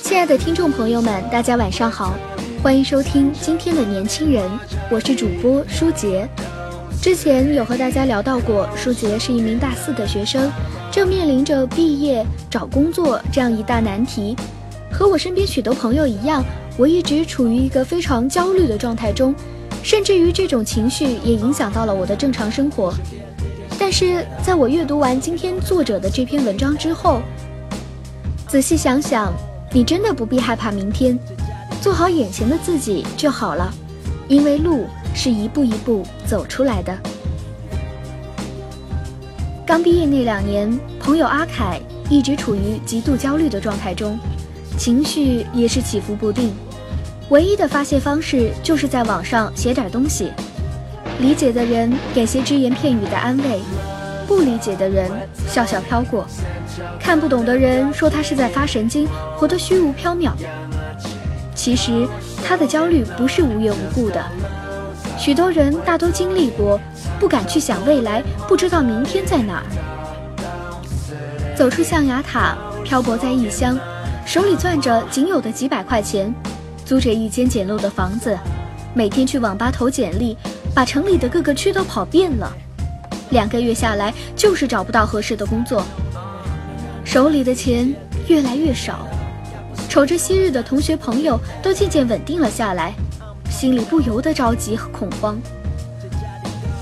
亲爱的听众朋友们，大家晚上好，欢迎收听今天的年轻人，我是主播舒杰。之前有和大家聊到过，舒杰是一名大四的学生，正面临着毕业、找工作这样一大难题。和我身边许多朋友一样，我一直处于一个非常焦虑的状态中，甚至于这种情绪也影响到了我的正常生活。但是在我阅读完今天作者的这篇文章之后，仔细想想，你真的不必害怕明天，做好眼前的自己就好了，因为路是一步一步走出来的。刚毕业那两年，朋友阿凯一直处于极度焦虑的状态中，情绪也是起伏不定，唯一的发泄方式就是在网上写点东西。理解的人给些只言片语的安慰，不理解的人笑笑飘过，看不懂的人说他是在发神经，活得虚无缥缈。其实他的焦虑不是无缘无故的，许多人大都经历过，不敢去想未来，不知道明天在哪儿。走出象牙塔，漂泊在异乡，手里攥着仅有的几百块钱，租着一间简陋的房子，每天去网吧投简历。把城里的各个区都跑遍了，两个月下来就是找不到合适的工作，手里的钱越来越少，瞅着昔日的同学朋友都渐渐稳定了下来，心里不由得着急和恐慌。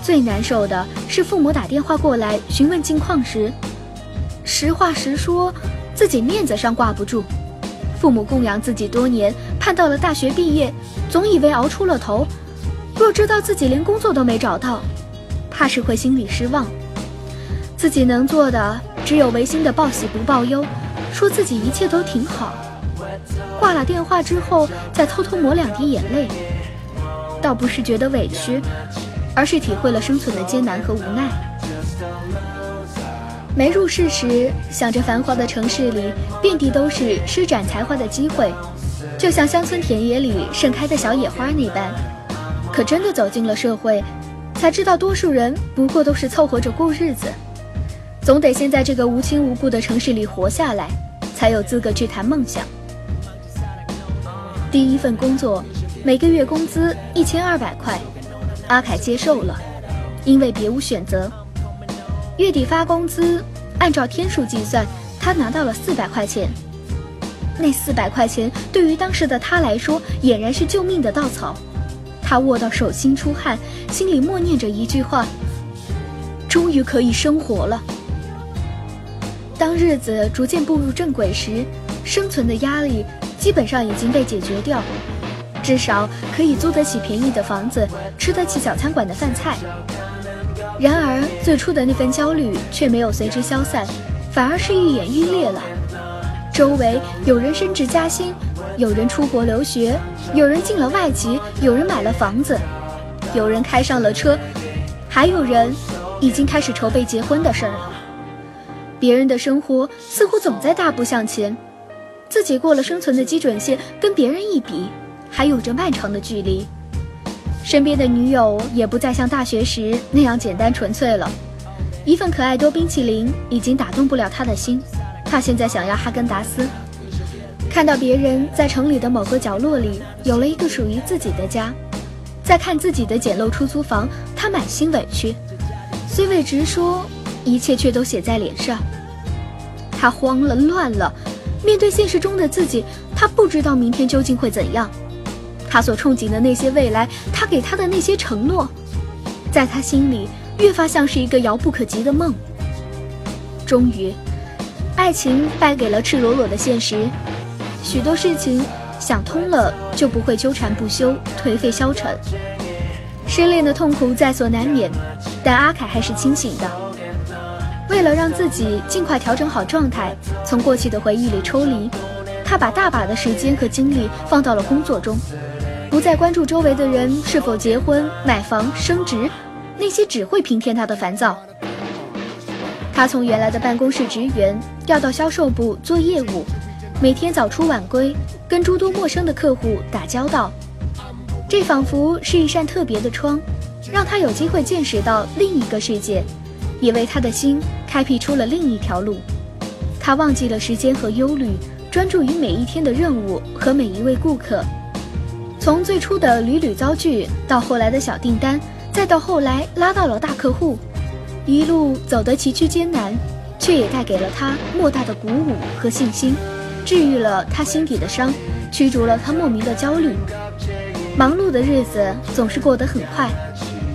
最难受的是父母打电话过来询问近况时，实话实说，自己面子上挂不住，父母供养自己多年，看到了大学毕业，总以为熬出了头。若知道自己连工作都没找到，怕是会心里失望。自己能做的只有违心的报喜不报忧，说自己一切都挺好。挂了电话之后，再偷偷抹两滴眼泪，倒不是觉得委屈，而是体会了生存的艰难和无奈。没入世时，想着繁华的城市里遍地都是施展才华的机会，就像乡村田野里盛开的小野花那般。可真的走进了社会，才知道多数人不过都是凑合着过日子，总得先在这个无亲无故的城市里活下来，才有资格去谈梦想。第一份工作，每个月工资一千二百块，阿凯接受了，因为别无选择。月底发工资，按照天数计算，他拿到了四百块钱。那四百块钱对于当时的他来说，俨然是救命的稻草。他握到手心出汗，心里默念着一句话：“终于可以生活了。”当日子逐渐步入正轨时，生存的压力基本上已经被解决掉，至少可以租得起便宜的房子，吃得起小餐馆的饭菜。然而，最初的那份焦虑却没有随之消散，反而是愈演愈烈了。周围有人升职加薪。有人出国留学，有人进了外籍，有人买了房子，有人开上了车，还有人已经开始筹备结婚的事儿了。别人的生活似乎总在大步向前，自己过了生存的基准线，跟别人一比，还有着漫长的距离。身边的女友也不再像大学时那样简单纯粹了，一份可爱多冰淇淋已经打动不了他的心，他现在想要哈根达斯。看到别人在城里的某个角落里有了一个属于自己的家，在看自己的简陋出租房，他满心委屈，虽未直说，一切却都写在脸上。他慌了，乱了，面对现实中的自己，他不知道明天究竟会怎样。他所憧憬的那些未来，他给他的那些承诺，在他心里越发像是一个遥不可及的梦。终于，爱情败给了赤裸裸的现实。许多事情想通了就不会纠缠不休、颓废消沉。失恋的痛苦在所难免，但阿凯还是清醒的。为了让自己尽快调整好状态，从过去的回忆里抽离，他把大把的时间和精力放到了工作中，不再关注周围的人是否结婚、买房、升职，那些只会平添他的烦躁。他从原来的办公室职员调到销售部做业务，每天早出晚归，跟诸多陌生的客户打交道。这仿佛是一扇特别的窗，让他有机会见识到另一个世界。也为他的心开辟出了另一条路，他忘记了时间和忧虑，专注于每一天的任务和每一位顾客。从最初的屡屡遭拒，到后来的小订单，再到后来拉到了大客户，一路走得崎岖艰难，却也带给了他莫大的鼓舞和信心，治愈了他心底的伤，驱逐了他莫名的焦虑。忙碌的日子总是过得很快。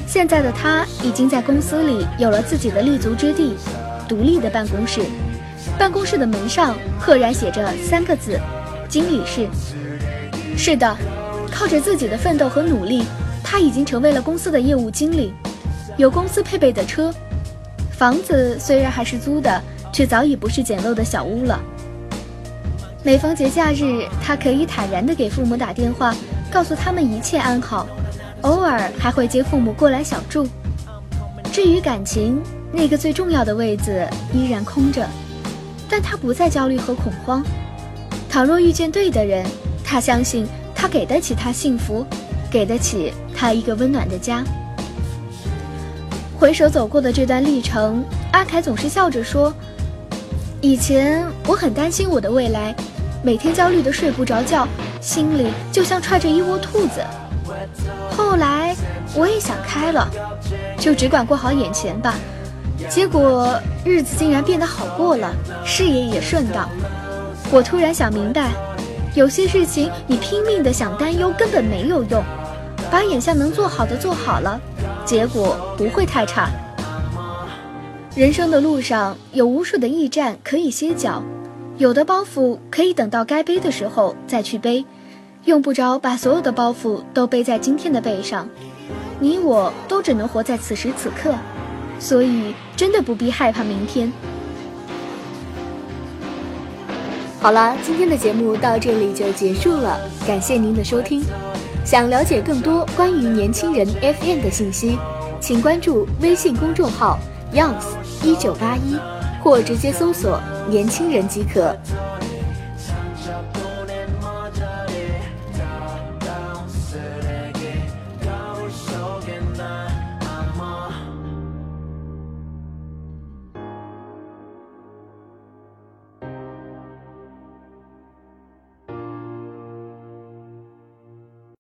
现在的他已经在公司里有了自己的立足之地，独立的办公室。办公室的门上赫然写着三个字：经理室。是的，靠着自己的奋斗和努力，他已经成为了公司的业务经理，有公司配备的车，房子虽然还是租的，却早已不是简陋的小屋了。每逢节假日，他可以坦然地给父母打电话，告诉他们一切安好。偶尔还会接父母过来小住。至于感情，那个最重要的位子依然空着，但他不再焦虑和恐慌。倘若遇见对的人，他相信他给得起他幸福，给得起他一个温暖的家。回首走过的这段历程，阿凯总是笑着说：“以前我很担心我的未来，每天焦虑的睡不着觉，心里就像揣着一窝兔子。”后来我也想开了，就只管过好眼前吧。结果日子竟然变得好过了，事业也顺当。我突然想明白，有些事情你拼命的想担忧根本没有用，把眼下能做好的做好了，结果不会太差。人生的路上有无数的驿站可以歇脚，有的包袱可以等到该背的时候再去背。用不着把所有的包袱都背在今天的背上，你我都只能活在此时此刻，所以真的不必害怕明天。好了，今天的节目到这里就结束了，感谢您的收听。想了解更多关于年轻人 FM 的信息，请关注微信公众号 “youngs 一九八一”，或直接搜索“年轻人”即可。